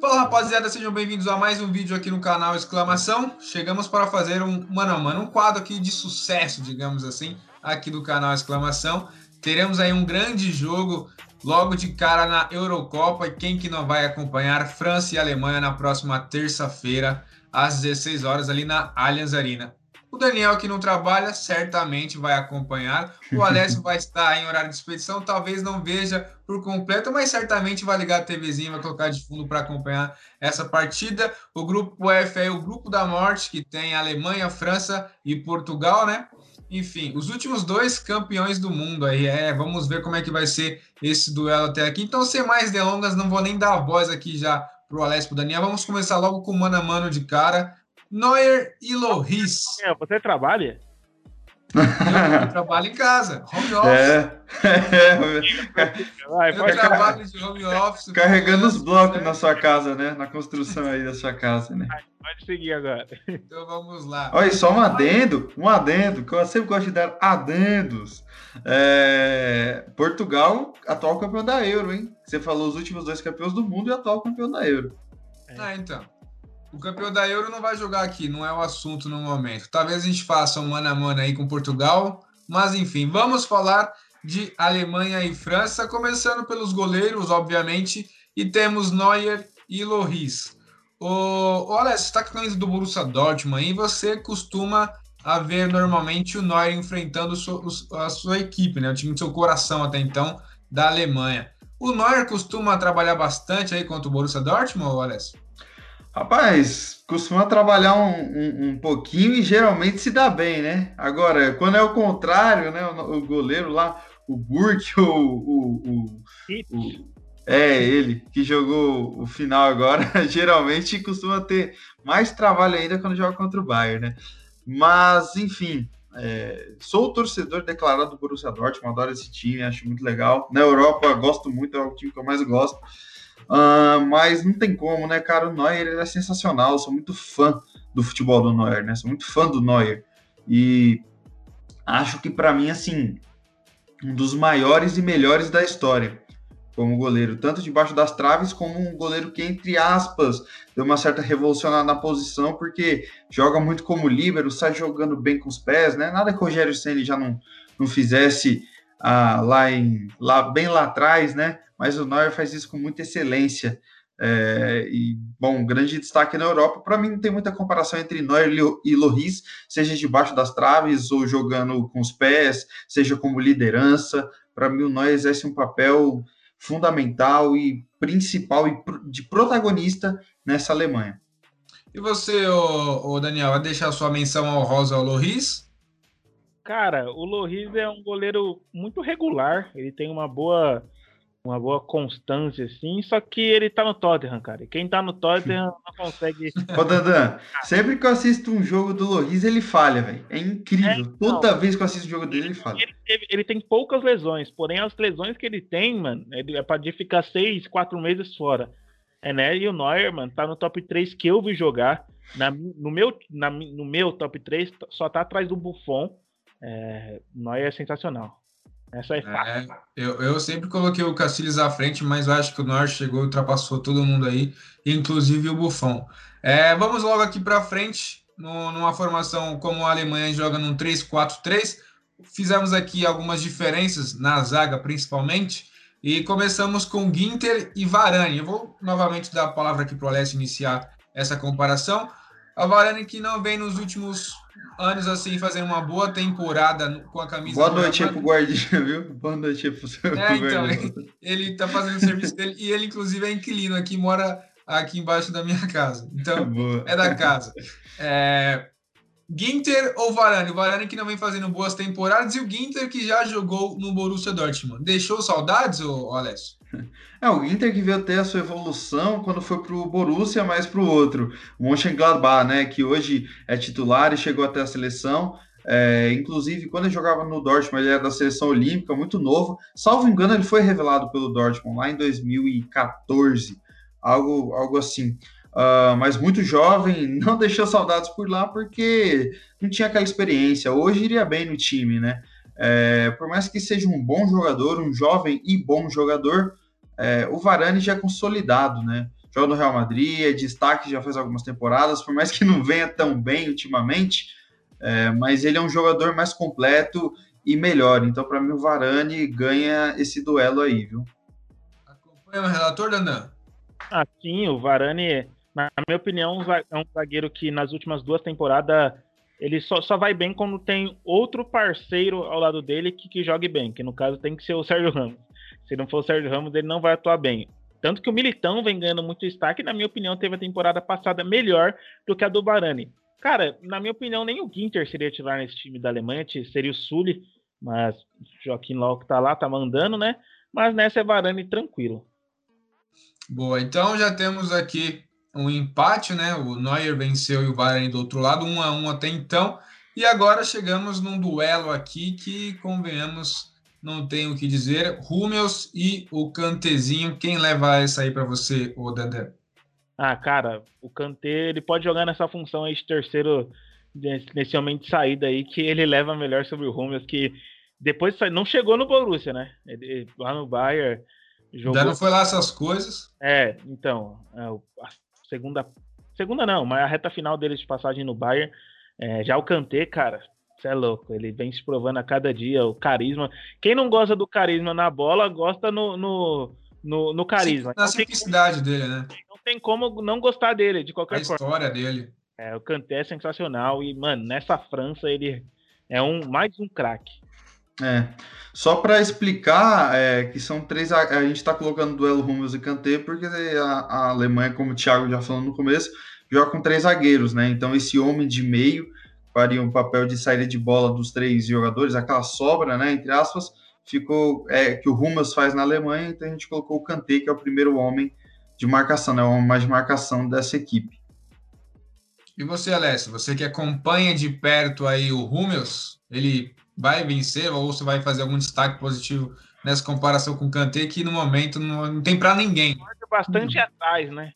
Fala rapaziada, sejam bem-vindos a mais um vídeo aqui no canal Exclamação. Chegamos para fazer um mano a mano, um quadro aqui de sucesso, digamos assim, aqui do canal Exclamação. Teremos aí um grande jogo logo de cara na Eurocopa e quem que não vai acompanhar França e Alemanha na próxima terça-feira às 16 horas ali na Allianz Arena. O Daniel, que não trabalha, certamente vai acompanhar. O Alessio vai estar em horário de expedição, talvez não veja por completo, mas certamente vai ligar a TVzinha, vai colocar de fundo para acompanhar essa partida. O grupo F é o grupo da morte, que tem Alemanha, França e Portugal, né? Enfim, os últimos dois campeões do mundo aí. É, vamos ver como é que vai ser esse duelo até aqui. Então, sem mais delongas, não vou nem dar a voz aqui já para o Alessio e pro Daniel. Vamos começar logo com o mano a mano de cara. Neuer e Loris. É, você trabalha? Eu, trabalho em casa, home office. É. é. eu trabalho de home office. Carregando os blocos na sua casa, né? Na construção aí da sua casa, né? Pode seguir agora. Então vamos lá. Olha, só um adendo, um adendo, que eu sempre gosto de dar adendos. É... Portugal, atual campeão da Euro, hein? Você falou os últimos dois campeões do mundo e atual campeão da Euro. Ah, então. O campeão da Euro não vai jogar aqui, não é o assunto no momento. Talvez a gente faça um mano a mano aí com Portugal, mas enfim, vamos falar de Alemanha e França, começando pelos goleiros, obviamente, e temos Neuer e Loris. O, olha, você está falando do Borussia Dortmund aí, você costuma a ver normalmente o Neuer enfrentando a sua equipe, né? O time do seu coração até então, da Alemanha. O Neuer costuma trabalhar bastante aí contra o Borussia Dortmund, Alessio? Rapaz, costuma trabalhar um, um, um, pouquinho e geralmente se dá bem, né? Agora, quando é o contrário, né? O, o goleiro lá, o Burke, o, o, o, É, ele que jogou o final agora, geralmente costuma ter mais trabalho ainda quando joga contra o Bayern, né? Mas, enfim, é, sou torcedor declarado do Borussia Dortmund, adoro esse time, acho muito legal. Na Europa, gosto muito, é o time que eu mais gosto. Uh, mas não tem como, né, cara? O Neuer ele é sensacional. Eu sou muito fã do futebol do Neuer, né? Sou muito fã do Neuer. E acho que, para mim, assim, um dos maiores e melhores da história como goleiro, tanto debaixo das traves, como um goleiro que, entre aspas, deu uma certa revolucionada na posição, porque joga muito como líbero, sai jogando bem com os pés, né? Nada que o Rogério Senna já não, não fizesse ah, lá, em, lá bem lá atrás, né? Mas o Neuer faz isso com muita excelência. É, e, bom, grande destaque na Europa. Para mim, não tem muita comparação entre Neuer e Loris, seja debaixo das traves ou jogando com os pés, seja como liderança. Para mim, o Neuer exerce um papel fundamental e principal e de protagonista nessa Alemanha. E você, ô, ô Daniel, vai deixar sua menção ao Rosa ao Loris? Cara, o Loris é um goleiro muito regular, ele tem uma boa uma boa constância, assim, só que ele tá no Tottenham, cara. E quem tá no Tottenham não consegue. Ô, Dandan, sempre que eu assisto um jogo do Loris, ele falha, velho. É incrível. É, então, Toda vez que eu assisto um jogo dele, ele falha. Ele, ele, ele, tem poucas lesões, porém as lesões que ele tem, mano, é pra ficar seis, quatro meses fora. É, né? E o Neuer, mano, tá no top 3 que eu vi jogar. Na, no, meu, na, no meu top 3, só tá atrás do Buffon. É, o Neuer é sensacional. Essa é fácil. É, eu, eu sempre coloquei o Castilhos à frente, mas eu acho que o Norte chegou e ultrapassou todo mundo aí, inclusive o Buffon. É, vamos logo aqui para frente, no, numa formação como a Alemanha joga num 3-4-3. Fizemos aqui algumas diferenças na zaga, principalmente, e começamos com Ginter e Varane. Eu vou novamente dar a palavra aqui para o Alessio iniciar essa comparação. A Varane que não vem nos últimos anos assim, fazendo uma boa temporada com a camisa. Boa noite pro Guardinha, viu? Boa noite pro seu É, então, ele, ele tá fazendo o serviço dele e ele, inclusive, é inquilino aqui, mora aqui embaixo da minha casa. Então, boa. é da casa. É, Ginter ou Varane? O Varane que não vem fazendo boas temporadas e o Ginter que já jogou no Borussia Dortmund. Deixou saudades, ô, Alessio? É, o Inter que veio ter a sua evolução quando foi para o Borussia, mais para o outro, o Mönchengladbach, né, que hoje é titular e chegou até a seleção. É, inclusive, quando ele jogava no Dortmund, ele era da seleção olímpica, muito novo. Salvo engano, ele foi revelado pelo Dortmund lá em 2014, algo, algo assim. Uh, mas muito jovem, não deixou saudades por lá porque não tinha aquela experiência. Hoje iria bem no time, né? É, por mais que seja um bom jogador, um jovem e bom jogador, é, o Varane já é consolidado, né? Joga no Real Madrid, é destaque já faz algumas temporadas, por mais que não venha tão bem ultimamente, é, mas ele é um jogador mais completo e melhor. Então, para mim, o Varane ganha esse duelo aí, viu? Acompanha o relator, Dandan? Ah, sim, o Varane, na minha opinião, é um zagueiro que nas últimas duas temporadas ele só, só vai bem quando tem outro parceiro ao lado dele que, que jogue bem, que no caso tem que ser o Sérgio Ramos. Se não for o Sérgio Ramos, ele não vai atuar bem. Tanto que o Militão vem ganhando muito destaque, na minha opinião, teve a temporada passada melhor do que a do Barani. Cara, na minha opinião, nem o Ginter seria titular nesse time da Alemanha, seria o Sully, mas Joaquim Lau que tá lá, tá mandando, né? Mas nessa é Varane tranquilo. Boa, então já temos aqui um empate, né? O Neuer venceu e o Varane do outro lado, um a um até então. E agora chegamos num duelo aqui que, convenhamos, não tenho o que dizer. Rúmeus e o Cantezinho. Quem leva essa aí para você, o Dedé? Ah, cara, o Kanté, ele pode jogar nessa função aí de terceiro, nesse momento de saída aí, que ele leva melhor sobre o Rúmeus, que depois não chegou no Borussia, né? Ele, lá no Bayern. Jogou... Ainda não foi lá essas coisas. É, então, é, segunda. Segunda não, mas a reta final dele de passagem no Bayern. É, já o Kanté, cara, você é louco. Ele vem se provando a cada dia o carisma. Quem não gosta do carisma na bola, gosta no, no, no, no carisma. Na simplicidade dele, né? Não tem como não gostar dele, de qualquer a forma. A história dele. É, o Kanté é sensacional. E, mano, nessa França ele é um mais um craque. É. Só para explicar é, que são três. A, gente está colocando duelo Rúmeus e Kanté porque a, a, Alemanha, como o Thiago já falou no começo, joga com três zagueiros, né? Então esse homem de meio faria um papel de saída de bola dos três jogadores, aquela sobra, né? Entre aspas, ficou é, que o Rúmeus faz na Alemanha, então a gente colocou o Kanté, que é o primeiro homem de marcação, né? O homem mais de marcação dessa equipe. E você, Alessio, você que acompanha de perto aí o Rúmeus, ele vai vencer ou você vai fazer algum destaque positivo nessa comparação com o Kanté, que no momento não, não tem para ninguém. Bastante hum. atrás, né?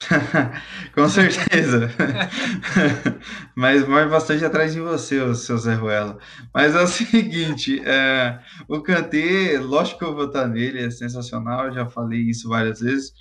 com certeza. Mas morre bastante atrás de você, o seu Zé Ruela. Mas é o seguinte, é, o Kanté, lógico que eu vou votar nele, é sensacional, já falei isso várias vezes.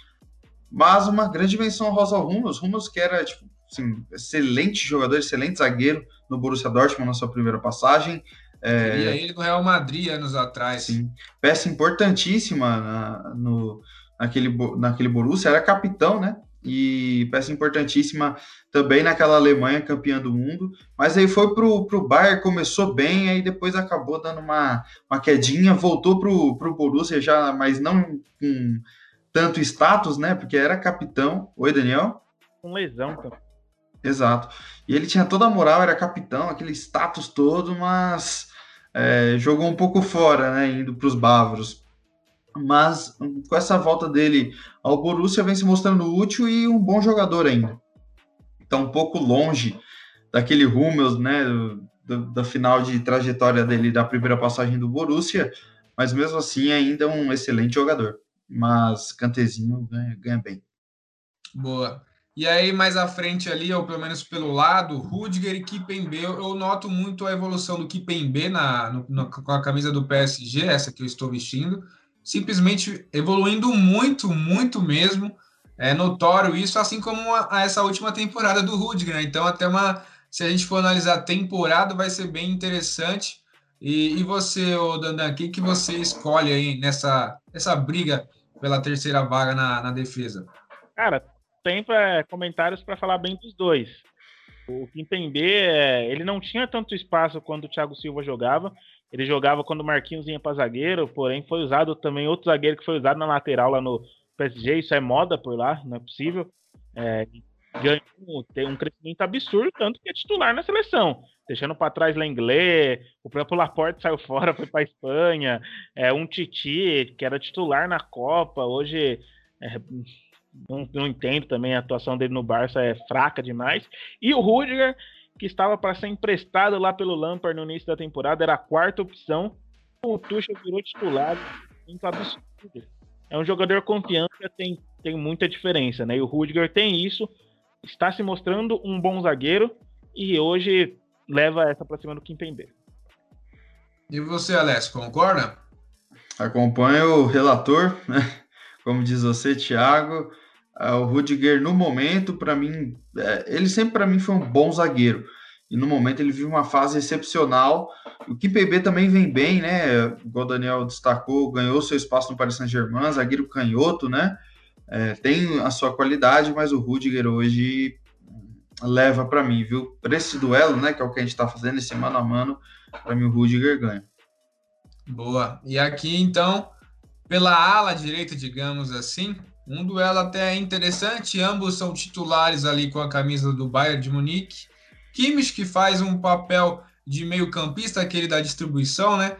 Mas uma grande menção rosa ao Rumos, Rumos que era tipo, assim, excelente jogador, excelente zagueiro no Borussia Dortmund na sua primeira passagem. É, e ele no Real Madrid anos atrás. Sim. Peça importantíssima na, no, naquele, naquele Borussia, era capitão, né? E peça importantíssima também naquela Alemanha campeã do mundo. Mas aí foi pro, pro Bayern, começou bem, aí depois acabou dando uma, uma quedinha, voltou pro, pro Borussia já, mas não com tanto status, né? Porque era capitão. Oi, Daniel? Com lesão também. Exato. E ele tinha toda a moral, era capitão, aquele status todo, mas é, jogou um pouco fora, né, indo para os bávaros. Mas com essa volta dele ao Borussia, vem se mostrando útil e um bom jogador ainda. Está um pouco longe daquele Hummels, né, do, da final de trajetória dele da primeira passagem do Borussia, mas mesmo assim ainda é um excelente jogador. Mas Cantezinho ganha, ganha bem. Boa. E aí, mais à frente ali, ou pelo menos pelo lado, Rudiger e Kipembe, eu noto muito a evolução do Kipembe na, no, na, com a camisa do PSG, essa que eu estou vestindo, simplesmente evoluindo muito, muito mesmo. É notório isso, assim como a, a essa última temporada do Rudiger. Né? Então, até uma, se a gente for analisar temporada, vai ser bem interessante. E, e você, Dandan, o que, que você escolhe aí nessa essa briga pela terceira vaga na, na defesa? Cara, tem pra, comentários para falar bem dos dois. O Kimpembe, é, ele não tinha tanto espaço quando o Thiago Silva jogava. Ele jogava quando o Marquinhos ia para zagueiro, porém foi usado também outro zagueiro que foi usado na lateral lá no PSG. Isso é moda por lá, não é possível. É, ganhou tem um crescimento absurdo, tanto que é titular na seleção. Deixando para trás Lenglet, o próprio Laporte saiu fora, foi para Espanha. É, um Titi, que era titular na Copa, hoje é, não, não entendo também a atuação dele no Barça é fraca demais. E o Rudiger, que estava para ser emprestado lá pelo Lampard no início da temporada, era a quarta opção. O Tuchel virou titular, muito absurdo. É um jogador confiança, tem, tem muita diferença, né? E o Rudiger tem isso, está se mostrando um bom zagueiro e hoje leva essa para cima do Kimpembe. E você, Alex, concorda? Acompanho o relator, né? Como diz você, Thiago. É, o Rudiger, no momento, para mim, é, ele sempre para mim foi um bom zagueiro. E no momento ele vive uma fase excepcional. O Kimpembe também vem bem, né? Igual o Daniel destacou, ganhou seu espaço no Paris Saint-Germain, zagueiro canhoto, né? É, tem a sua qualidade, mas o Rudiger hoje leva para mim, viu? Para esse duelo, né? Que é o que a gente está fazendo, esse mano a mano, para mim o Rudiger ganha. Boa. E aqui, então, pela ala direita, digamos assim, um duelo até interessante. Ambos são titulares ali com a camisa do Bayern de Munique. Kimmich, que faz um papel de meio campista, aquele da distribuição, né?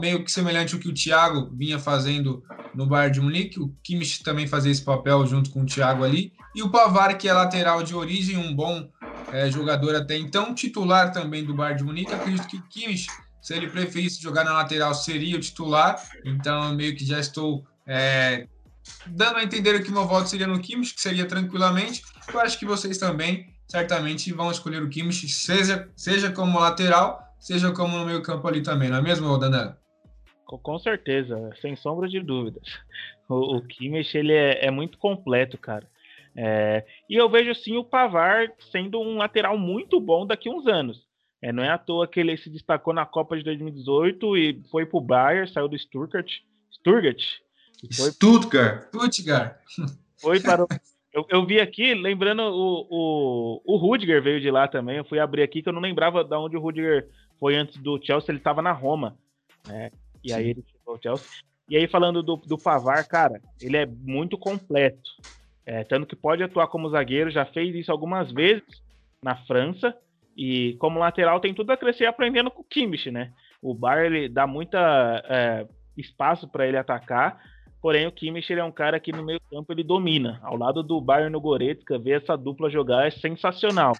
Meio que semelhante ao que o Thiago vinha fazendo no Bayern de Munique. O Kimmich também fazia esse papel junto com o Thiago ali. E o Pavar, que é lateral de origem, um bom é, jogador até então, titular também do Bayern de Munique. Acredito que o Kimmich, se ele preferisse jogar na lateral, seria o titular. Então, meio que já estou é, dando a entender que o meu voto seria no Kimmich, que seria tranquilamente. Eu acho que vocês também certamente vão escolher o Kimmich, seja, seja como lateral, seja como no meio campo ali também, não é mesmo, Danilo? Com certeza, sem sombra de dúvidas. O, o Kimmich, ele é, é muito completo, cara. É, e eu vejo sim o Pavar sendo um lateral muito bom daqui a uns anos. É, não é à toa que ele se destacou na Copa de 2018 e foi pro Bayern, saiu do Stuttgart. Stuttgart. Foi, Stuttgart. Stuttgart. Foi para o eu, eu vi aqui, lembrando, o, o, o Rudiger veio de lá também. Eu fui abrir aqui que eu não lembrava de onde o Rudiger foi antes do Chelsea. Ele estava na Roma. Né? E Sim. aí ele chegou ao Chelsea. E aí, falando do, do Pavar, cara, ele é muito completo. É, tanto que pode atuar como zagueiro, já fez isso algumas vezes na França. E como lateral tem tudo a crescer aprendendo com o Kimmich, né? O Bar ele dá muita é, espaço para ele atacar Porém, o Kimmich ele é um cara que no meio campo ele domina. Ao lado do Bayern no Goretzka, ver essa dupla jogar é sensacional.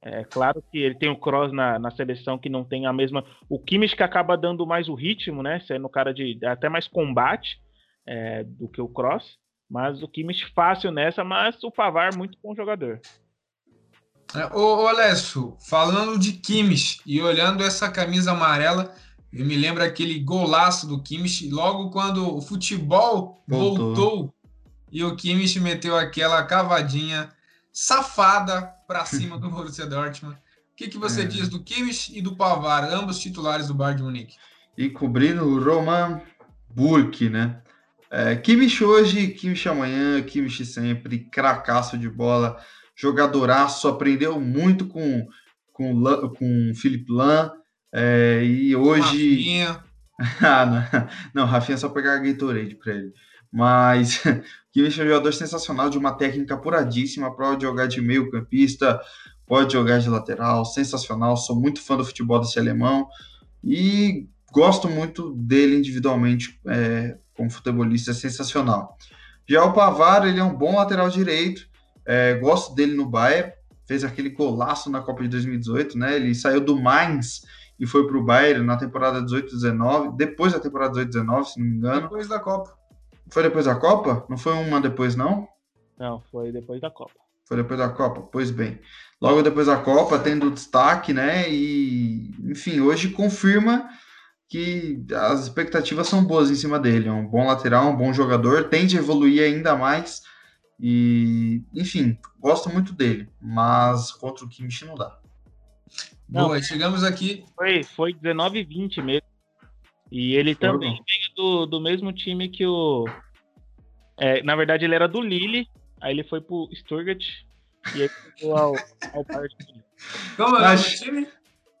É claro que ele tem o Cross na, na seleção que não tem a mesma. O Kimmich que acaba dando mais o ritmo, né? Sendo cara de até mais combate é, do que o Cross. Mas o Kimmich fácil nessa, mas o Pavar muito bom jogador. É, ô, ô Alessio, falando de Kimmich e olhando essa camisa amarela, eu me lembro aquele golaço do Kimmich, logo quando o futebol voltou, voltou e o Kimmich meteu aquela cavadinha safada para cima do Borussia Dortmund. O que, que você é. diz do Kimmich e do Pavar, ambos titulares do Bayern de Munique? E cobrindo o Roman Burke, né? É, Kimmich hoje, Kimmich amanhã, Kimmich sempre, cracaço de bola, jogadoraço, aprendeu muito com com, com Philip Lahm, é, e hoje. Rafinha. ah, não. não, Rafinha é só pegar Gatorade para ele. Mas Kimmich é um jogador sensacional, de uma técnica apuradíssima, pode jogar de meio campista, pode jogar de lateral, sensacional. Sou muito fã do futebol desse alemão e gosto muito dele individualmente é, como futebolista, é sensacional. Já o Pavar, ele é um bom lateral direito, é, gosto dele no Bayern, fez aquele golaço na Copa de 2018, né? Ele saiu do Mainz e foi para o Bayern na temporada 18-19, depois da temporada 18-19, se não me engano. Depois da Copa. Foi depois da Copa? Não foi uma depois, não? Não, foi depois da Copa. Foi depois da Copa? Pois bem. Logo depois da Copa, tendo destaque, né? E, enfim, hoje confirma que as expectativas são boas em cima dele. É um bom lateral, um bom jogador, tende a evoluir ainda mais. E, enfim, gosto muito dele, mas contra o Kimmich não dá. Boa, Não, chegamos aqui. Foi, foi 19 e 20 mesmo. E ele também veio do, do mesmo time que o. É, na verdade, ele era do Lille, aí ele foi pro Stuttgart e aí ficou ao, ao partido. Como é o time?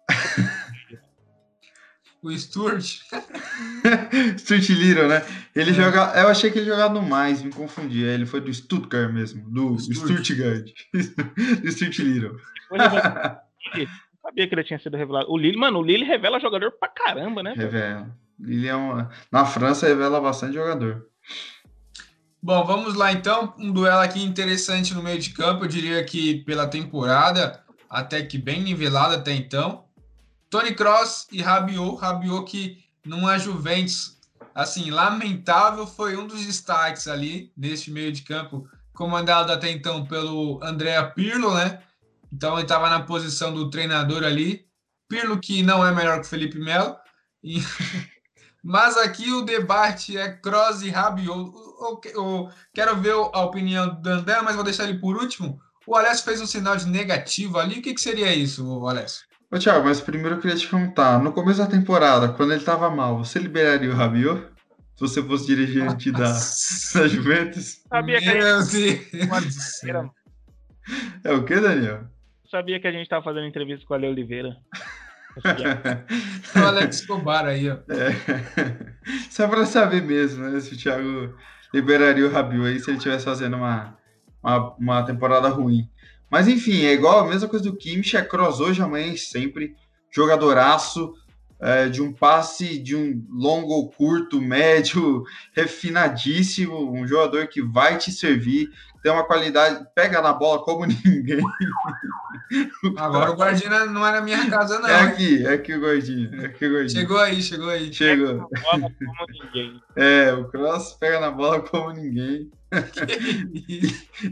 o Stuart. Stuart Little, né? Ele é. joga. Eu achei que ele jogava no mais, me confundi. Ele foi do Stuttgart mesmo, do Stuttgart. do Stuart Little sabia que ele tinha sido revelado. O Lille, mano, o Lille revela jogador pra caramba, né? Revela. Lille é uma... Na França revela bastante jogador. Bom, vamos lá então. Um duelo aqui interessante no meio de campo. Eu diria que pela temporada, até que bem nivelado até então. Tony Cross e Rabiot. Rabiot que numa Juventus, assim, lamentável, foi um dos destaques ali neste meio de campo, comandado até então pelo Andrea Pirlo, né? Então ele estava na posição do treinador ali. Pirlo, que não é melhor que o Felipe Melo. E... Mas aqui o debate é Cross e Rabiot. Eu, eu, eu, quero ver a opinião do Dandan, mas vou deixar ele por último. O Alessio fez um sinal de negativo ali. O que, que seria isso, Alessio? Ô, Thiago, mas primeiro eu queria te perguntar. No começo da temporada, quando ele estava mal, você liberaria o Rabiot? Se você fosse dirigente da, da Juventus? Sabia que Meu Deus! É o que, Daniel? Sabia que a gente estava fazendo entrevista com a Ale Oliveira. o Alex Escobar aí, ó. É. Só para saber mesmo, né? Se o Thiago liberaria o Rabiot aí se ele estivesse fazendo uma, uma, uma, temporada ruim. Mas enfim, é igual a mesma coisa do Kimmich, é cross hoje, amanhã sempre. Jogadoraço, é, de um passe de um longo, curto, médio, refinadíssimo, um jogador que vai te servir, tem uma qualidade, pega na bola como ninguém. Agora o Guardinha não é na minha casa, não. É aqui, é aqui o Guardinha. É aqui o Guardinha. Chegou aí, chegou aí. Chegou. Bola como ninguém. É, o Cross pega na bola como ninguém. e,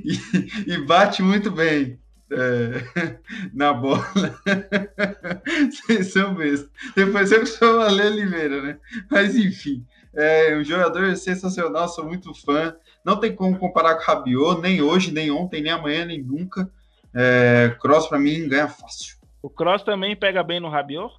e, e bate muito bem é, na bola. Vocês são mesmo. Depois eu sou a Lê Oliveira, né? Mas enfim, é um jogador sensacional, sou muito fã. Não tem como comparar com o Rabiot, nem hoje, nem ontem, nem amanhã, nem nunca. É, Cross para mim ganha fácil. O Cross também pega bem no Rabiot?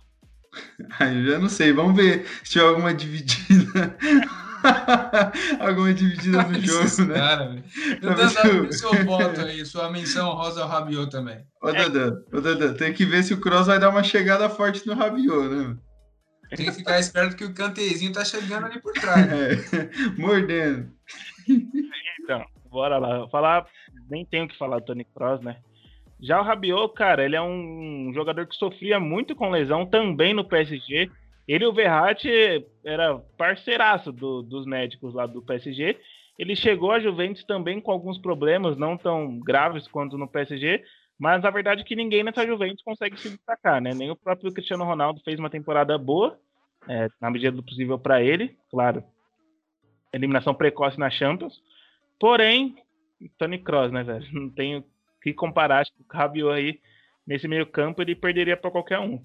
Aí eu já não sei, vamos ver se tiver alguma dividida. Alguma dividida no jogo, né? Cara, eu dando seu voto aí, sua menção rosa ao Rabiot também. Ô, Dadan, ô, Dadan, tem que ver se o Cross vai dar uma chegada forte no Rabiot, né? Tem que ficar esperto que o cantezinho tá chegando ali por trás. É, mordendo. Então, bora lá. Falar, nem tenho o que falar do Tony Cross, né? Já o Rabiot, cara, ele é um jogador que sofria muito com lesão também no PSG. Ele e o Verratti era parceiraço do, dos médicos lá do PSG. Ele chegou à Juventus também com alguns problemas, não tão graves quanto no PSG, mas a verdade é que ninguém nessa Juventus consegue se destacar, né? Nem o próprio Cristiano Ronaldo fez uma temporada boa, é, na medida do possível para ele, claro. Eliminação precoce na Champions. Porém, Tony Kroos, né, velho? Não tenho que comparar com o Rabiot aí nesse meio campo, ele perderia para qualquer um.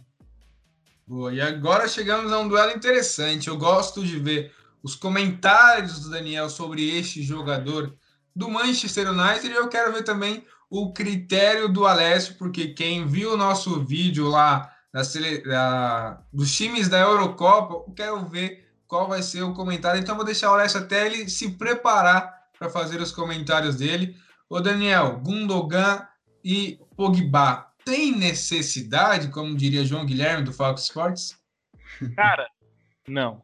Boa, e agora chegamos a um duelo interessante. Eu gosto de ver os comentários do Daniel sobre este jogador do Manchester United e eu quero ver também o critério do Alessio, porque quem viu o nosso vídeo lá da, da, dos times da Eurocopa, eu quero ver qual vai ser o comentário. Então vou deixar o Alessio até ele se preparar para fazer os comentários dele. O Daniel, Gundogan e Pogba tem necessidade, como diria João Guilherme do Fox Sports? Cara, não.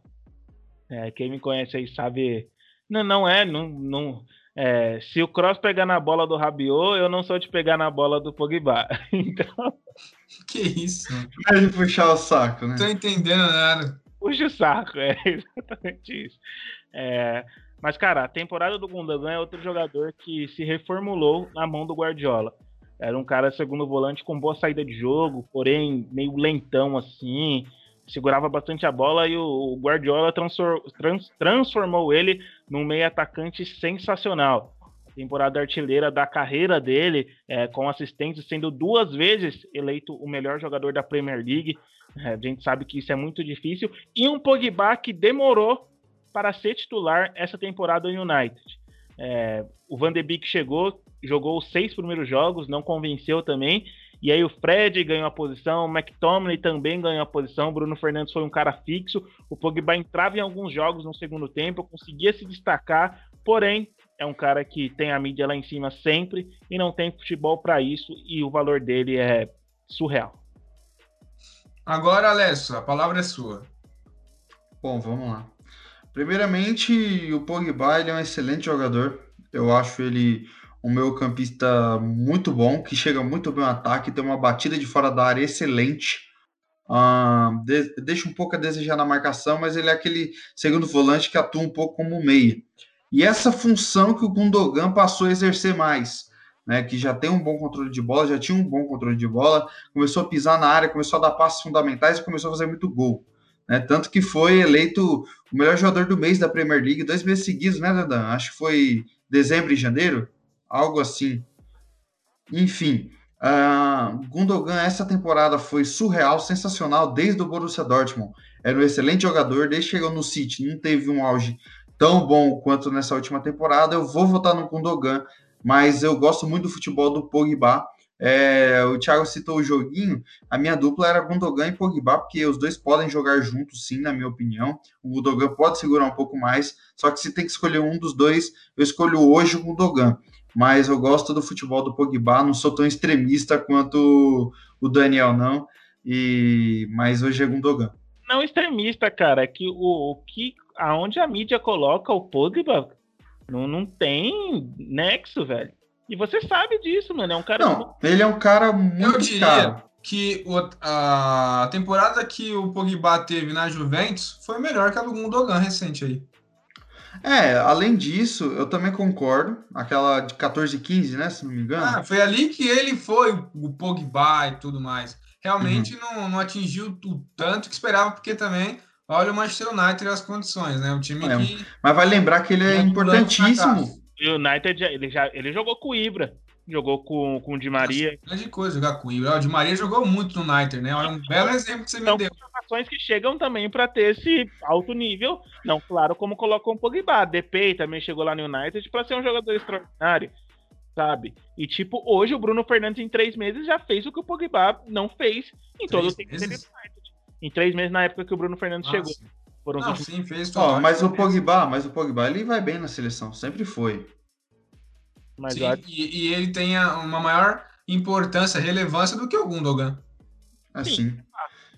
É, quem me conhece aí sabe. Não, não é, não, não. É, se o Cross pegar na bola do Rabiot, eu não sou de pegar na bola do Pogba. Então. Que isso? É puxar o saco, né? Não tô entendendo nada. Puxa o saco, é exatamente isso. É, mas, cara, a temporada do Gundogan é outro jogador que se reformulou na mão do Guardiola. Era um cara segundo volante com boa saída de jogo, porém meio lentão assim, segurava bastante a bola e o Guardiola transformou ele num meio atacante sensacional. Temporada artilheira da carreira dele, é, com assistência, sendo duas vezes eleito o melhor jogador da Premier League. É, a gente sabe que isso é muito difícil. E um Pogba que demorou para ser titular essa temporada no United. É, o Van de Beek chegou, jogou os seis primeiros jogos, não convenceu também. E aí o Fred ganhou a posição, o McTominay também ganhou a posição, o Bruno Fernandes foi um cara fixo, o Pogba entrava em alguns jogos no segundo tempo, conseguia se destacar, porém é um cara que tem a mídia lá em cima sempre e não tem futebol para isso e o valor dele é surreal. Agora, Alessio, a palavra é sua. Bom, vamos lá. Primeiramente, o Pogba ele é um excelente jogador. Eu acho ele um meio campista muito bom, que chega muito bem no ataque, tem uma batida de fora da área excelente. Uh, de, deixa um pouco a desejar na marcação, mas ele é aquele segundo volante que atua um pouco como meia. E essa função que o Gundogan passou a exercer mais, né, que já tem um bom controle de bola, já tinha um bom controle de bola, começou a pisar na área, começou a dar passos fundamentais e começou a fazer muito gol. Né, tanto que foi eleito o melhor jogador do mês da Premier League dois meses seguidos, né, Dadan? Acho que foi dezembro e janeiro algo assim. Enfim, uh, Gundogan essa temporada foi surreal, sensacional desde o Borussia Dortmund. era um excelente jogador, desde que chegou no City, não teve um auge tão bom quanto nessa última temporada. Eu vou votar no Gundogan, mas eu gosto muito do futebol do Pogba. É, o Thiago citou o joguinho, a minha dupla era Gundogan e Pogba, porque os dois podem jogar juntos, sim, na minha opinião. O Gundogan pode segurar um pouco mais, só que se tem que escolher um dos dois, eu escolho hoje o Gundogan. Mas eu gosto do futebol do Pogba, não sou tão extremista quanto o Daniel, não. E mas hoje é Gundogan. Não extremista, cara, é que o, o que aonde a mídia coloca o Pogba não, não tem nexo, velho. E você sabe disso, mano. É um cara. Não, ele é um cara muito Eu diria caro. que o, a temporada que o Pogba teve na Juventus foi melhor que a do Gundogan recente aí. É, além disso, eu também concordo. Aquela de 14 15, né? Se não me engano. Ah, foi ali que ele foi o Pogba e tudo mais. Realmente uhum. não, não atingiu o tanto que esperava, porque também olha o Manchester United e as condições, né? O time é, que. Mas vai lembrar que ele é importantíssimo. O United, ele, já, ele jogou com o Ibra, jogou com, com o Di Maria. Nossa, grande coisa jogar com o Ibra. O Di Maria jogou muito no United, né? Olha um belo exemplo que você me deu. informações que chegam também para ter esse alto nível. Não, claro, como colocou o Pogba. Depay também chegou lá no United para ser um jogador extraordinário, sabe? E, tipo, hoje o Bruno Fernandes, em três meses, já fez o que o Pogba não fez em três todo o tempo dele no United. Em três meses, na época que o Bruno Fernandes chegou. Foram não, sim, fez oh, mas o Pogba, mas o Pogba ele vai bem na seleção, sempre foi. Mas sim, acho... e, e, ele tem uma maior importância, relevância do que o Gundogan. Assim.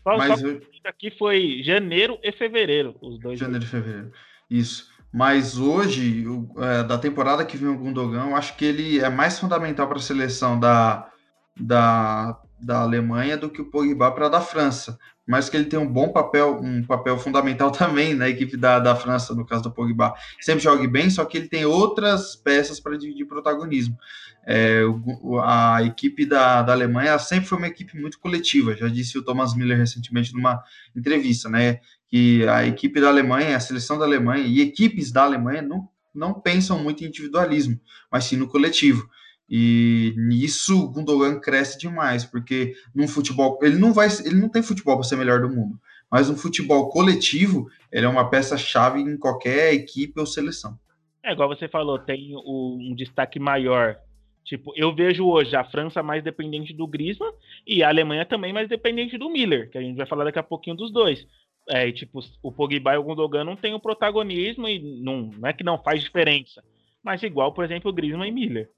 Só, mas só eu... aqui foi janeiro e fevereiro, os dois. Janeiro e fevereiro. Isso. Mas hoje, é, da temporada que vem o Gundogan, eu acho que ele é mais fundamental para a seleção da, da, da Alemanha do que o Pogba para da França mas que ele tem um bom papel, um papel fundamental também na equipe da, da França, no caso do Pogba. Sempre joga bem, só que ele tem outras peças para dividir protagonismo. É, o, a equipe da, da Alemanha sempre foi uma equipe muito coletiva, já disse o Thomas Miller recentemente numa entrevista, né? Que a equipe da Alemanha, a seleção da Alemanha e equipes da Alemanha não, não pensam muito em individualismo, mas sim no coletivo. E nisso o Gundogan cresce demais, porque num futebol, ele não vai, ele não tem futebol para ser melhor do mundo, mas no futebol coletivo, ele é uma peça-chave em qualquer equipe ou seleção. É igual você falou, tem um destaque maior. Tipo, eu vejo hoje a França mais dependente do Griezmann e a Alemanha também mais dependente do Miller, que a gente vai falar daqui a pouquinho dos dois. É, tipo, o Pogba e o Gundogan não têm o protagonismo e não, não é que não faz diferença, mas igual, por exemplo, o Griezmann e Miller.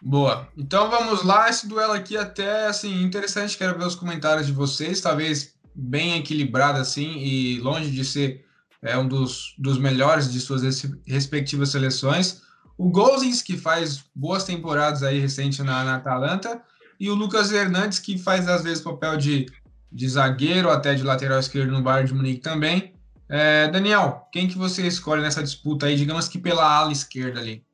Boa. Então vamos lá, esse duelo aqui até assim interessante, quero ver os comentários de vocês, talvez bem equilibrado assim e longe de ser é, um dos, dos melhores de suas respectivas seleções. O Gozens, que faz boas temporadas aí recente na, na Atalanta, e o Lucas Hernandes, que faz às vezes papel de, de zagueiro, até de lateral esquerdo no Bayern de Munique também. É, Daniel, quem que você escolhe nessa disputa aí, digamos que pela ala esquerda ali?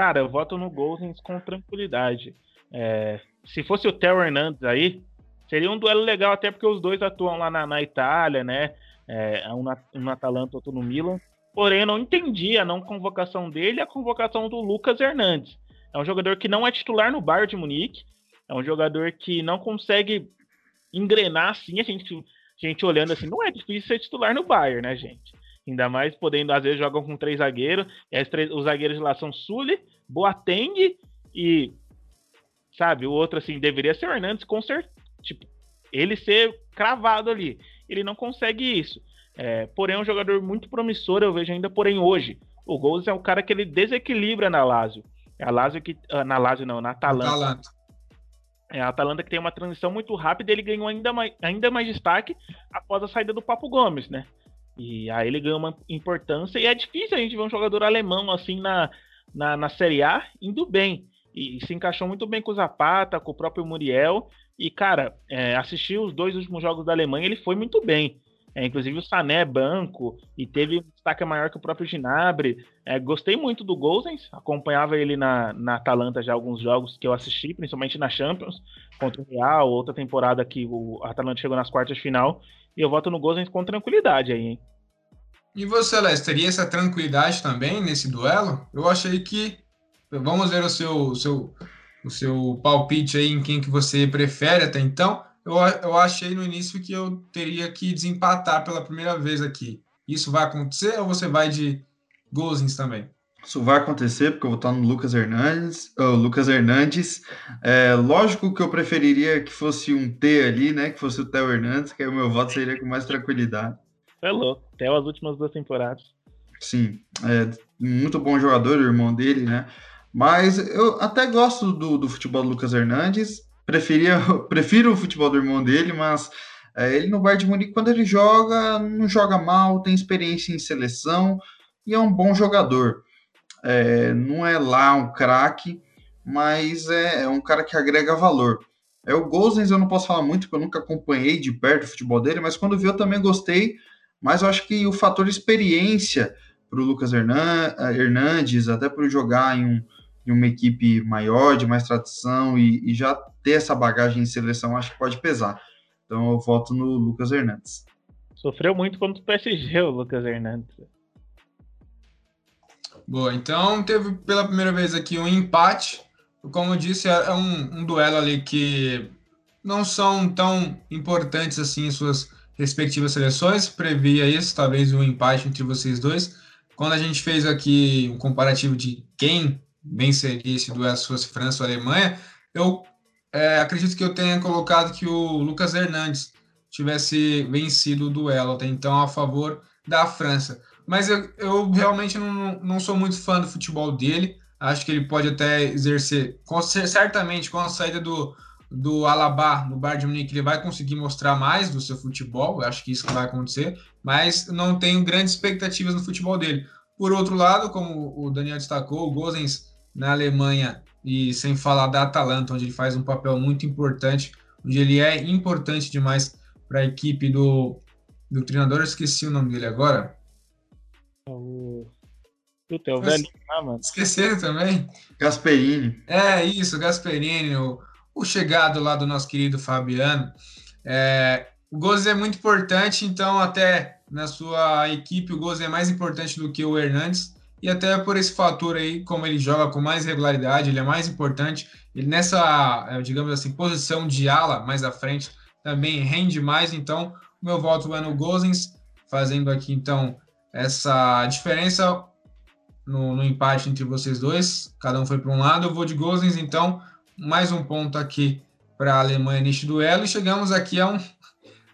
Cara, eu voto no Gozens com tranquilidade. É, se fosse o Theo Hernandes aí, seria um duelo legal, até porque os dois atuam lá na, na Itália, né? É, um, na, um na Atalanta, outro no Milan. Porém, eu não entendi a não convocação dele e a convocação do Lucas Hernandes. É um jogador que não é titular no Bayern de Munique. É um jogador que não consegue engrenar assim. A gente, a gente olhando assim, não é difícil ser titular no Bayern, né, gente? Ainda mais podendo, às vezes, jogam com três zagueiros. E três, os zagueiros lá são Sully, Boateng e. Sabe, o outro, assim, deveria ser o Hernandes, com certeza. Tipo, ele ser cravado ali. Ele não consegue isso. É, porém, é um jogador muito promissor, eu vejo ainda, porém, hoje. O Gomes é o cara que ele desequilibra na Lazio. É a Lazio que. Ah, na Lazio não, na Atalanta. Atalanta. É a Atalanta que tem uma transição muito rápida, ele ganhou ainda mais, ainda mais destaque após a saída do Papo Gomes, né? E aí ele ganhou uma importância. E é difícil a gente ver um jogador alemão assim na, na, na Série A indo bem. E, e se encaixou muito bem com o Zapata, com o próprio Muriel. E, cara, é, assistir os dois últimos jogos da Alemanha, ele foi muito bem. É, inclusive o Sané banco e teve um destaque maior que o próprio Ginabre. É, gostei muito do Gozens, acompanhava ele na, na Atalanta já alguns jogos que eu assisti, principalmente na Champions, contra o Real, outra temporada que o Atalanta chegou nas quartas de final. E eu voto no Gozens com tranquilidade aí, hein? E você, Les, teria essa tranquilidade também nesse duelo? Eu achei que. Vamos ver o seu, o seu, o seu palpite aí em quem que você prefere até então. eu, eu achei no início que eu teria que desempatar pela primeira vez aqui. Isso vai acontecer ou você vai de Gozens também? Isso vai acontecer, porque eu vou estar no Lucas Hernandes. Oh, Lucas Hernandes. É, lógico que eu preferiria que fosse um T ali, né? Que fosse o Theo Hernandes, que aí o meu voto seria com mais tranquilidade. É louco. Theo as últimas duas temporadas. Sim, é muito bom jogador, o irmão dele, né? Mas eu até gosto do, do futebol do Lucas Hernandes. Preferia, prefiro o futebol do irmão dele, mas é, ele no Bayern de Munique, quando ele joga, não joga mal, tem experiência em seleção e é um bom jogador. É, não é lá um craque, mas é, é, um cara que agrega valor. É o Gozens, eu não posso falar muito, porque eu nunca acompanhei de perto o futebol dele, mas quando vi eu também gostei. Mas eu acho que o fator experiência para o Lucas Hernandes, até por jogar em, um, em, uma equipe maior, de mais tradição e, e já ter essa bagagem em seleção, acho que pode pesar. Então eu voto no Lucas Hernandes. Sofreu muito contra o PSG, o Lucas Hernandes. Boa, então teve pela primeira vez aqui um empate. Como eu disse, é, um, um duelo ali que não são tão importantes assim em suas respectivas seleções. Previa isso, talvez um empate entre vocês dois. Quando a gente fez aqui um comparativo de quem venceria esse duelo se fosse França ou Alemanha, eu é, acredito que eu tenha colocado que o Lucas Hernandes tivesse vencido o duelo, até então a favor da França mas eu, eu realmente não, não sou muito fã do futebol dele. Acho que ele pode até exercer, com, certamente com a saída do, do Alaba no Bayern de Munique, ele vai conseguir mostrar mais do seu futebol. Eu acho que isso vai acontecer, mas não tenho grandes expectativas no futebol dele. Por outro lado, como o Daniel destacou, o Gozens na Alemanha e sem falar da Atalanta, onde ele faz um papel muito importante, onde ele é importante demais para a equipe do, do treinador. Esqueci o nome dele agora. Puta, é o velho ah, mano. Esqueceram também? Gasperini. É, isso, Gasperini, o, o chegado lá do nosso querido Fabiano. É, o Gomes é muito importante, então até na sua equipe o Gomes é mais importante do que o Hernandes. E até por esse fator aí, como ele joga com mais regularidade, ele é mais importante. Ele nessa, é, digamos assim, posição de ala mais à frente também rende mais. Então, o meu voto é no Gozens, fazendo aqui então essa diferença no, no, empate entre vocês dois. Cada um foi para um lado. Eu vou de Gozens, então, mais um ponto aqui para a Alemanha neste duelo. E chegamos aqui a, um,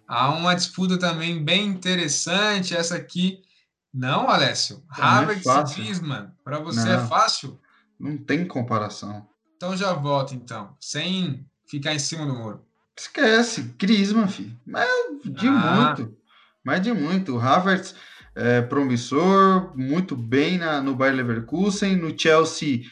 a uma disputa também bem interessante. Essa aqui. Não, Alessio. É Havertz é e Griezmann. Para você é Não, é fácil? Não tem comparação. Então já volto, então. Sem ficar em cima do muro. Esquece. Griezmann, filho. Mas de ah. muito. Mas de muito. O Havertz é, promissor, muito bem na, no Bayer Leverkusen, no Chelsea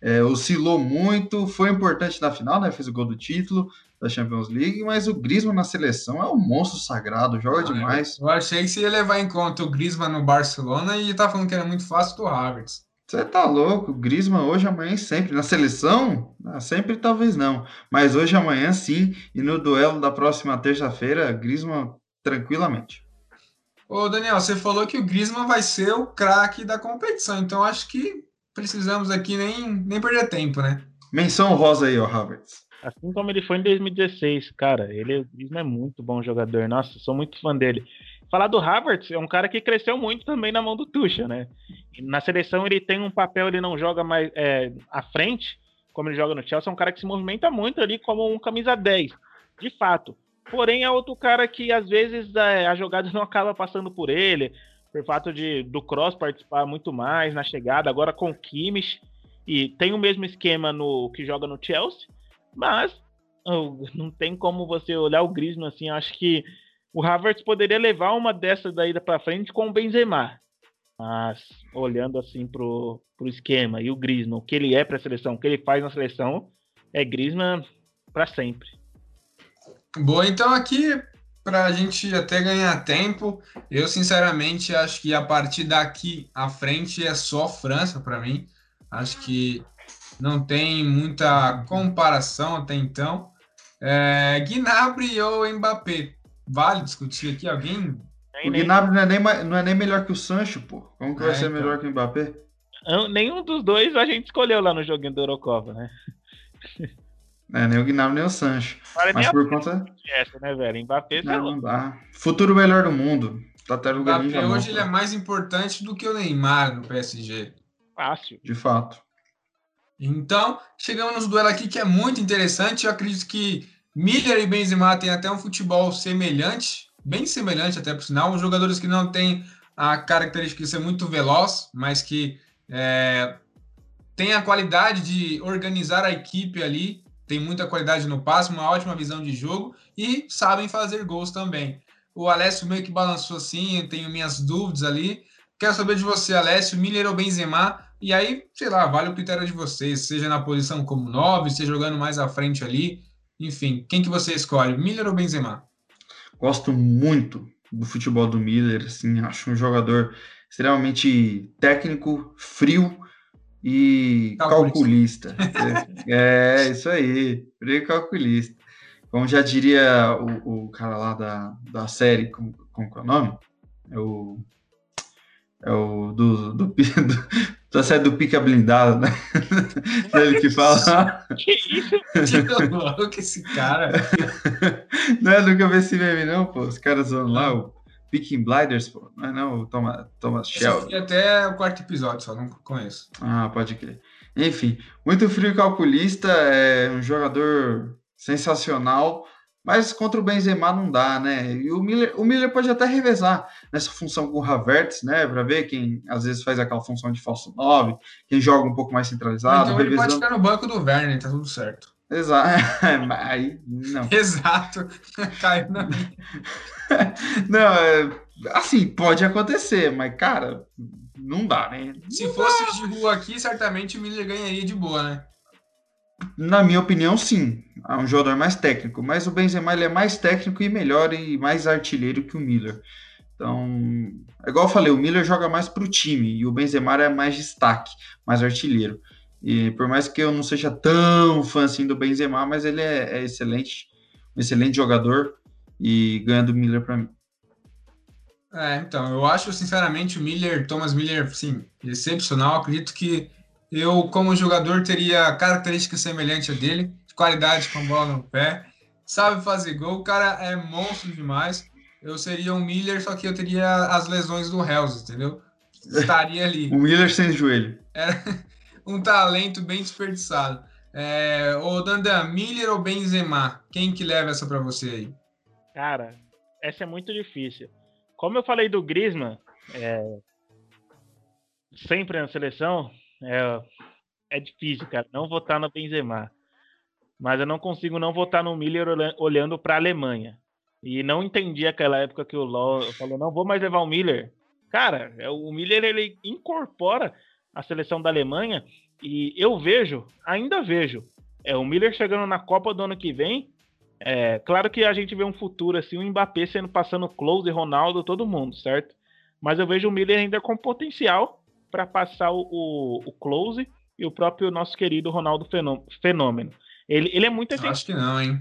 é, oscilou muito, foi importante na final, né? Fez o gol do título da Champions League, mas o Griezmann na seleção é um monstro sagrado, joga ah, demais. Eu achei que você ia levar em conta o Griezmann no Barcelona e tá falando que era muito fácil do Havertz. Você tá louco, o Griezmann hoje, amanhã sempre. Na seleção, ah, sempre talvez não, mas hoje, amanhã sim, e no duelo da próxima terça-feira, Griezmann tranquilamente. Ô, Daniel, você falou que o Griezmann vai ser o craque da competição, então acho que precisamos aqui nem, nem perder tempo, né? Menção rosa aí, ó, Havertz. Assim como ele foi em 2016, cara, ele o Griezmann é muito bom jogador, nossa, sou muito fã dele. Falar do Havertz, é um cara que cresceu muito também na mão do Tuchel, né? Na seleção ele tem um papel, ele não joga mais é, à frente, como ele joga no Chelsea, é um cara que se movimenta muito ali como um camisa 10, de fato. Porém, é outro cara que às vezes é, a jogada não acaba passando por ele, por fato de do Cross participar muito mais na chegada, agora com o Kimmich, e tem o mesmo esquema no que joga no Chelsea, mas não tem como você olhar o Griezmann assim, acho que o Havertz poderia levar uma dessas daí para frente com o Benzema. Mas olhando assim pro, pro esquema e o Griezmann, o que ele é para a seleção, o que ele faz na seleção, é Griezmann para sempre. Boa, então aqui para a gente até ganhar tempo, eu sinceramente acho que a partir daqui à frente é só França para mim. Acho que não tem muita comparação até então. É, Gnabry ou Mbappé? Vale discutir aqui alguém? O Gnabry não é, nem, não é nem melhor que o Sancho, pô. Como que é, vai ser então. melhor que o Mbappé? Nenhum dos dois a gente escolheu lá no joguinho do Eurocopa, né? É, nem o Gnabry nem o Sancho. Vale Mas por conta. Essa, né, velho? Mbappé, não, não dá. Futuro melhor do mundo. Tá até o Mbappé hoje ele é mais importante do que o Neymar no PSG. Fácil. De fato. Então, chegamos nos duelo aqui que é muito interessante. Eu acredito que Miller e Benzema têm até um futebol semelhante, bem semelhante até por sinal. Jogadores que não têm a característica de ser muito veloz, mas que é, tem a qualidade de organizar a equipe ali, tem muita qualidade no passe, uma ótima visão de jogo e sabem fazer gols também. O Alessio meio que balançou assim, eu tenho minhas dúvidas ali. Quero saber de você, Alessio, Miller ou Benzema? E aí, sei lá, vale o critério de vocês, seja na posição como 9, seja jogando mais à frente ali. Enfim, quem que você escolhe, Miller ou Benzema? Gosto muito do futebol do Miller, assim, acho um jogador extremamente técnico, frio e calculista. calculista. é, isso aí, frio calculista. Como já diria o, o cara lá da, da série, como, como é o nome? É o, é o do, do, do da série do Pica Blindado, né? Ele que fala. Que isso? louco esse cara. Não é nunca vi esse meme, não, pô. Os caras vão lá, o Picking Blinders, pô. Não é não, o Thomas, Thomas Shelby. até o quarto episódio, só não conheço. Ah, pode crer. Enfim, muito frio calculista, é um jogador sensacional, mas contra o Benzema não dá, né? E o Miller, o Miller pode até revezar nessa função com o Havertz, né? Para ver quem às vezes faz aquela função de falso 9, quem joga um pouco mais centralizado. Então ele pode ficar no banco do Werner, tá tudo certo. Exato. Aí, não. Exato. Caiu na minha. não, é, assim, pode acontecer, mas, cara, não dá, né? Se fosse de rua aqui, certamente o Miller ganharia de boa, né? Na minha opinião, sim. É um jogador mais técnico. Mas o Benzema ele é mais técnico e melhor e mais artilheiro que o Miller. Então, é igual eu falei, o Miller joga mais para o time e o Benzema é mais destaque, mais artilheiro. E por mais que eu não seja tão fã assim do Benzema, mas ele é, é excelente, um excelente jogador e ganha do Miller para mim. É, então, eu acho sinceramente o Miller, Thomas Miller, sim, excepcional. Acredito que eu, como jogador, teria características semelhantes a dele, qualidade com bola no pé, sabe fazer gol, o cara é monstro demais. Eu seria um Miller, só que eu teria as lesões do Hells, entendeu? Estaria ali. o Miller sem joelho. É um talento bem desperdiçado. É, ô Dandan, Miller ou Benzema? Quem que leva essa para você aí? Cara, essa é muito difícil. Como eu falei do Griezmann, é, sempre na seleção, é, é difícil, cara, não votar no Benzema. Mas eu não consigo não votar no Miller olhando para a Alemanha. E não entendi aquela época que o Law falou, não vou mais levar o Miller. Cara, é, o Miller ele incorpora a seleção da Alemanha e eu vejo, ainda vejo, é o Miller chegando na Copa do ano que vem. É, claro que a gente vê um futuro assim, o Mbappé sendo passando close, Ronaldo, todo mundo, certo? Mas eu vejo o Miller ainda com potencial para passar o, o, o, Close e o próprio nosso querido Ronaldo Fenômeno. Ele, ele é muito Acho que não, hein?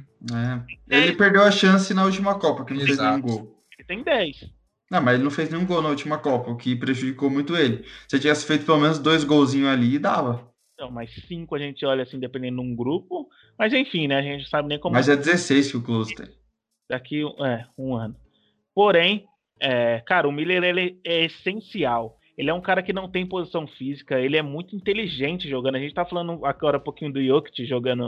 É. Ele perdeu a chance na última Copa, que Exato. fez nenhum gol. Ele tem 10. Não, mas ele não fez nenhum gol na última Copa, o que prejudicou muito ele. Se ele tivesse feito pelo menos dois golzinhos ali, dava. Não, mas cinco a gente olha assim, dependendo de um grupo. Mas enfim, né? A gente sabe nem como. Mas é 16 que o Close tem. Daqui é, um ano. Porém, é, cara, o Miller ele é essencial. Ele é um cara que não tem posição física, ele é muito inteligente jogando. A gente tá falando agora um pouquinho do Jokic jogando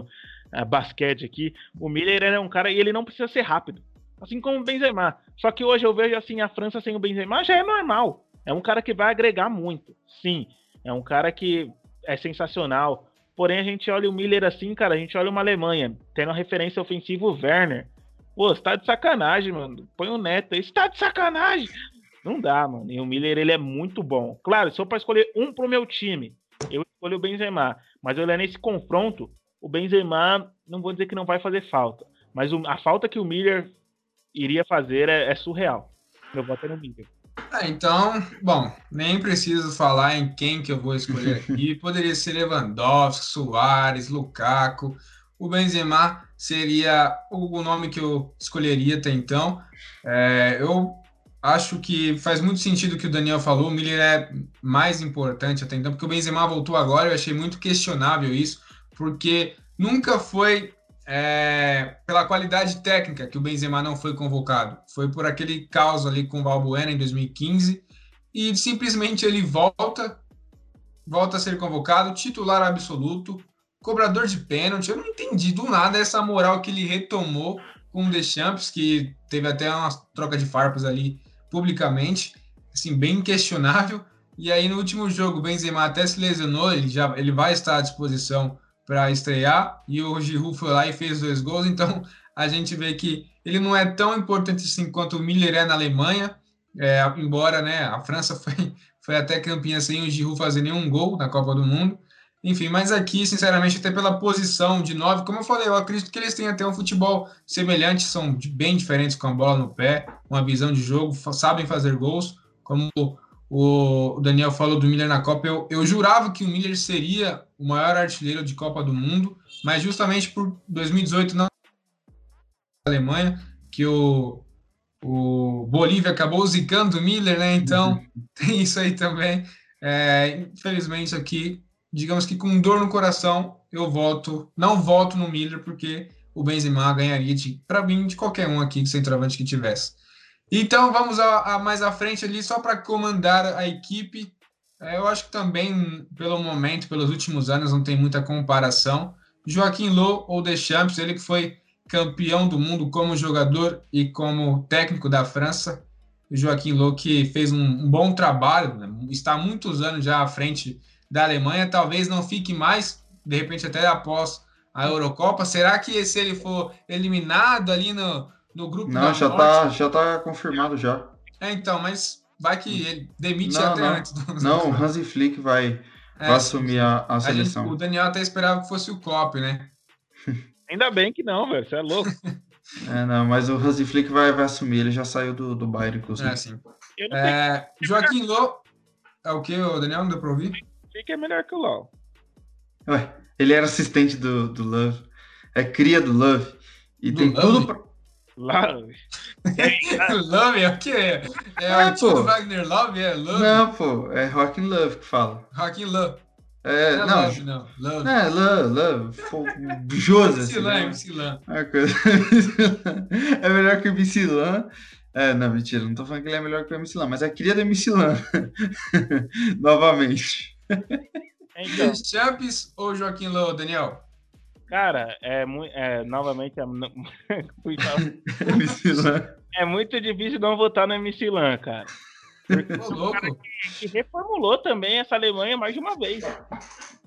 uh, basquete aqui. O Miller é um cara e ele não precisa ser rápido, assim como o Benzema. Só que hoje eu vejo assim a França sem o Benzema já é normal. É um cara que vai agregar muito. Sim, é um cara que é sensacional. Porém, a gente olha o Miller assim, cara, a gente olha uma Alemanha, tendo a referência ofensiva o Werner. Pô, você tá de sacanagem, mano. Põe o Neto aí. Você tá de sacanagem. Não dá, mano. E o Miller, ele é muito bom. Claro, se eu para escolher um pro meu time, eu escolho o Benzema. Mas olhando nesse confronto, o Benzema, não vou dizer que não vai fazer falta. Mas a falta que o Miller iria fazer é, é surreal. Meu voto é no Miller. Ah, então, bom, nem preciso falar em quem que eu vou escolher aqui. Poderia ser Lewandowski, Soares, Lukaku. O Benzema seria o nome que eu escolheria até então. É, eu acho que faz muito sentido o que o Daniel falou. O Miller é mais importante até então, porque o Benzema voltou agora. Eu achei muito questionável isso, porque nunca foi é, pela qualidade técnica que o Benzema não foi convocado. Foi por aquele caos ali com o Balbuena em 2015 e simplesmente ele volta, volta a ser convocado, titular absoluto, cobrador de pênalti. Eu não entendi do nada essa moral que ele retomou com o Deschamps, que teve até uma troca de farpas ali publicamente, assim, bem questionável. E aí no último jogo o Benzema até se lesionou, ele já ele vai estar à disposição para estrear e o Giroud foi lá e fez dois gols, então a gente vê que ele não é tão importante assim quanto o Miller é na Alemanha, é, embora né, a França foi, foi até campeã sem o Giroud fazer nenhum gol na Copa do Mundo. Enfim, mas aqui, sinceramente, até pela posição de nove, como eu falei, eu acredito que eles têm até um futebol semelhante, são bem diferentes com a bola no pé, uma visão de jogo, sabem fazer gols, como o Daniel falou do Miller na Copa, eu, eu jurava que o Miller seria o maior artilheiro de Copa do Mundo, mas justamente por 2018 na Alemanha, que o, o Bolívia acabou zicando o Miller, né? Então uhum. tem isso aí também. É, infelizmente aqui, digamos que com dor no coração, eu volto, não volto no Miller, porque o Benzema ganharia para mim de qualquer um aqui, centroavante que tivesse. Então vamos a, a mais à frente ali, só para comandar a equipe. É, eu acho que também, pelo momento, pelos últimos anos, não tem muita comparação. Joaquim Low ou Deschamps, ele que foi campeão do mundo como jogador e como técnico da França. Joaquim Low que fez um, um bom trabalho, né? está há muitos anos já à frente da Alemanha, talvez não fique mais, de repente até após a Eurocopa. Será que se ele for eliminado ali no, no grupo Não, já está já tá confirmado já. É, então, mas vai que ele demite não, até não. antes. Do... Não, o Hansi Flick vai, é, vai assumir a, a seleção. A gente, o Daniel até esperava que fosse o Klopp, né? Ainda bem que não, velho. Você é louco. É, não, mas o Hansi Flick vai, vai assumir. Ele já saiu do, do Bayern, inclusive. É, sim. É, Joaquim Lô... É o que, o Daniel? Não deu pra ouvir? Flick é melhor que o Lau. Ué, ele era assistente do, do Love. É cria do Love. E do tem Love? tudo pra... Love. Love é o que? É, é o pô. Wagner Love? É Love? Não, pô, é Rock and Love que fala. Rock and Love. É, não, não, love, não. Love. É, love, love. Josa. MC Lan, MC Lan. É melhor que o MC Lan. É, não, mentira, não tô falando que ele é melhor que o MC Lan, mas é queria do MC Lan. Novamente. Então. Champs ou Joaquim Lowe, Daniel? Cara, é. É, novamente, é, é muito difícil não votar no MC Lan, cara. Porque o cara que, que, reformulou também essa Alemanha mais de uma vez.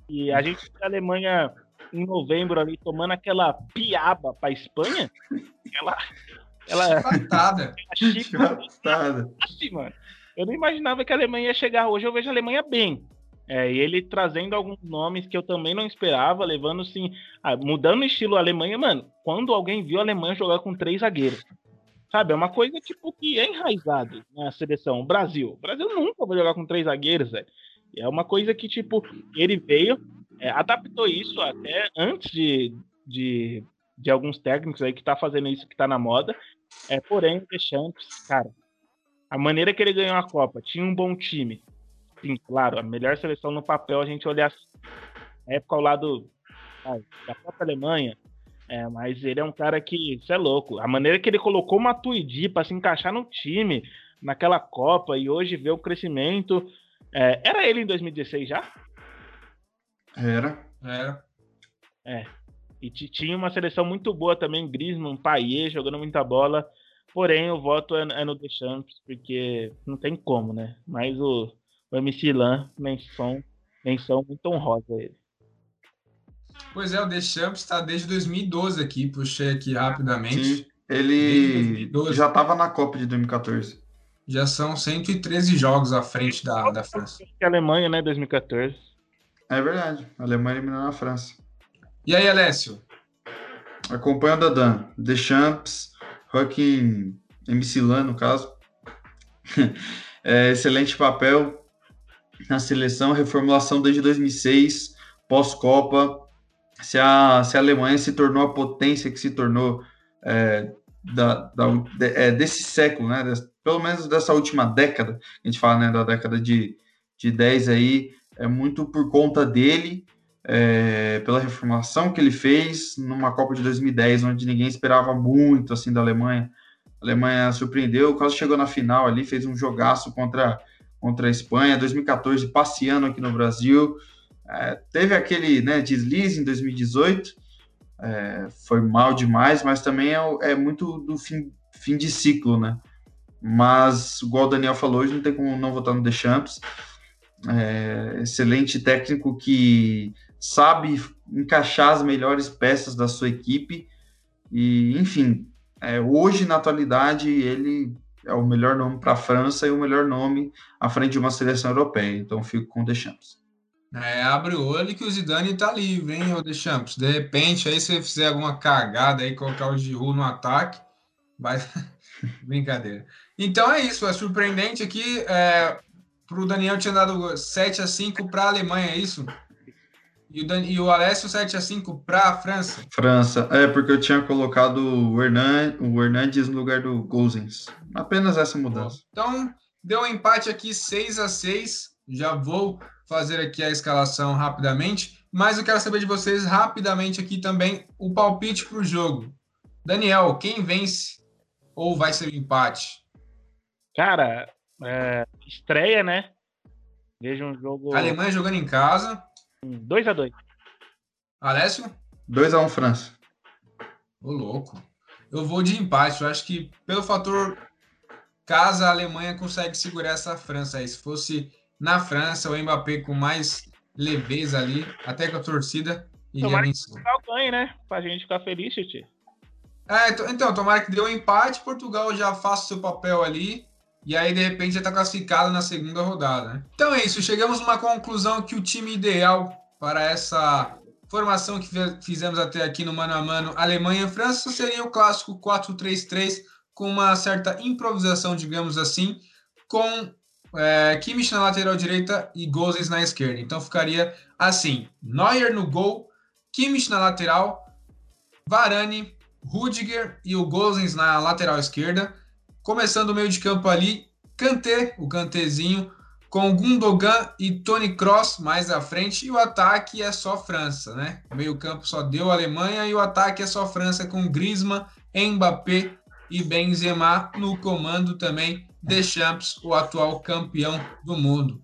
E a gente a Alemanha em novembro ali tomando aquela piaba para Espanha, ela ela chicotada. chicotada. Assim, mano. Eu não imaginava que a Alemanha ia chegar hoje, eu vejo a Alemanha bem. É, e ele trazendo alguns nomes que eu também não esperava, levando assim, mudando o estilo Alemanha, mano. Quando alguém viu a Alemanha jogar com três zagueiros, sabe? É uma coisa tipo que é enraizado na seleção. O Brasil, o Brasil nunca vai jogar com três zagueiros, velho. É uma coisa que tipo ele veio, é, adaptou isso até antes de, de, de, alguns técnicos aí que tá fazendo isso que tá na moda. É, porém, o cara, a maneira que ele ganhou a Copa, tinha um bom time sim, claro, a melhor seleção no papel a gente olhar a época ao lado da própria Alemanha. É, mas ele é um cara que, isso é louco. A maneira que ele colocou o Matuidi para se encaixar no time, naquela Copa, e hoje vê o crescimento. É, era ele em 2016 já? Era. Era. É. E tinha uma seleção muito boa também, Griezmann, Payet, jogando muita bola. Porém, o voto é, é no Deschamps, porque não tem como, né? Mas o, o MC Lan, menção, menção muito honrosa a ele. Pois é, o Deschamps está desde 2012 aqui, puxei aqui rapidamente. Sim, ele já estava na Copa de 2014. Já são 113 jogos à frente da, da França. A Alemanha, né, 2014. É verdade, a Alemanha eliminou a França. E aí, Alessio? Acompanha o Dadan. Deschamps, Joaquim MC Lan, no caso. é, excelente papel, na seleção, reformulação desde 2006, pós-Copa. Se a, se a Alemanha se tornou a potência que se tornou é, da, da de, é, desse século, né? Des, pelo menos dessa última década, a gente fala né, da década de, de 10 aí, é muito por conta dele. é, pela reformação que ele fez numa Copa de 2010, onde ninguém esperava muito assim da Alemanha. A Alemanha surpreendeu, quase chegou na final ali, fez um jogaço contra, contra a Espanha. 2014, passeando aqui no Brasil. É, teve aquele né, deslize em 2018, é, foi mal demais, mas também é, é, muito do fim, fim de ciclo, né? Mas, igual o Daniel falou, hoje não tem como não votar no Deschamps. É, excelente técnico que sabe encaixar as melhores peças da sua equipe. E, enfim, é, hoje, na atualidade, ele é o melhor nome para a França e o melhor nome à frente de uma seleção europeia. Então, fico com o Deschamps. É, abre o olho que o Zidane tá livre, hein, o Deschamps. De repente, aí você fizer alguma cagada aí, colocar o Giroud no ataque, vai... Brincadeira. Então é isso, é surpreendente aqui. É, para o Daniel tinha dado 7 a 5 para a Alemanha, é isso? E o, Dan... e o Alessio 7 a 5 para a França? França, é porque eu tinha colocado o, Hernan... o Hernandes no lugar do Gozens. Apenas essa mudança. Então, deu um empate aqui 6 a 6 Já vou fazer aqui a escalação rapidamente, mas eu quero saber de vocês rapidamente aqui também o palpite para o jogo. Daniel, quem vence ou vai ser um empate? Cara, é, estreia, né? Veja um jogo. A Alemanha jogando em casa. 2x2. Alessio? 2x1 França. Ô, louco. Eu vou de empate. Eu acho que pelo fator casa, a Alemanha consegue segurar essa França aí. Se fosse na França, o Mbappé com mais leveza ali, até com a torcida, iria Tomara vencer. que Portugal ganhe, né? Pra gente ficar feliz, Titi. É, então, tomara que dê um empate, Portugal já faça o seu papel ali e aí, de repente, já está classificado na segunda rodada. Né? Então é isso, chegamos a uma conclusão que o time ideal para essa formação que fizemos até aqui no mano a mano Alemanha França seria o clássico 4-3-3 com uma certa improvisação, digamos assim, com é, Kimmich na lateral direita e Gozens na esquerda. Então ficaria assim: Neuer no gol, Kimmich na lateral, Varane, Rudiger e o Gozens na lateral esquerda. Começando o meio de campo ali, Kanté, o Kantezinho, com Gundogan e Tony Cross mais à frente, e o ataque é só França, né? O meio campo só deu Alemanha e o ataque é só França com Griezmann, Mbappé e Benzema no comando também Deschamps, o atual campeão do mundo.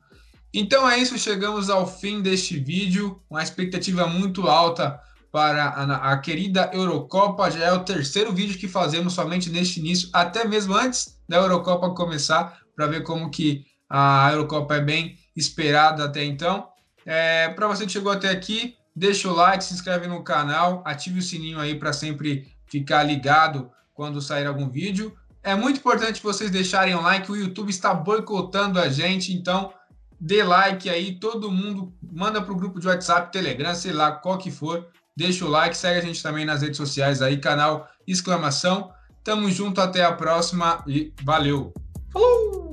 Então é isso, chegamos ao fim deste vídeo, uma expectativa muito alta para a, a, querida Eurocopa. Já é o terceiro vídeo que fazemos somente neste início, até mesmo antes da Eurocopa começar, para ver como que a Eurocopa é bem esperada até então. É, para você que chegou até aqui, deixa o like, se inscreve no canal, ative o sininho aí para sempre ficar ligado quando sair algum vídeo. É muito importante vocês deixarem o like, o YouTube está boicotando a gente, então dê like aí, todo mundo manda para o grupo de WhatsApp, Telegram, sei lá, qual que for, Deixa o like, segue a gente também nas redes sociais aí, canal exclamação. Tamo junto, até a próxima e valeu! Falou!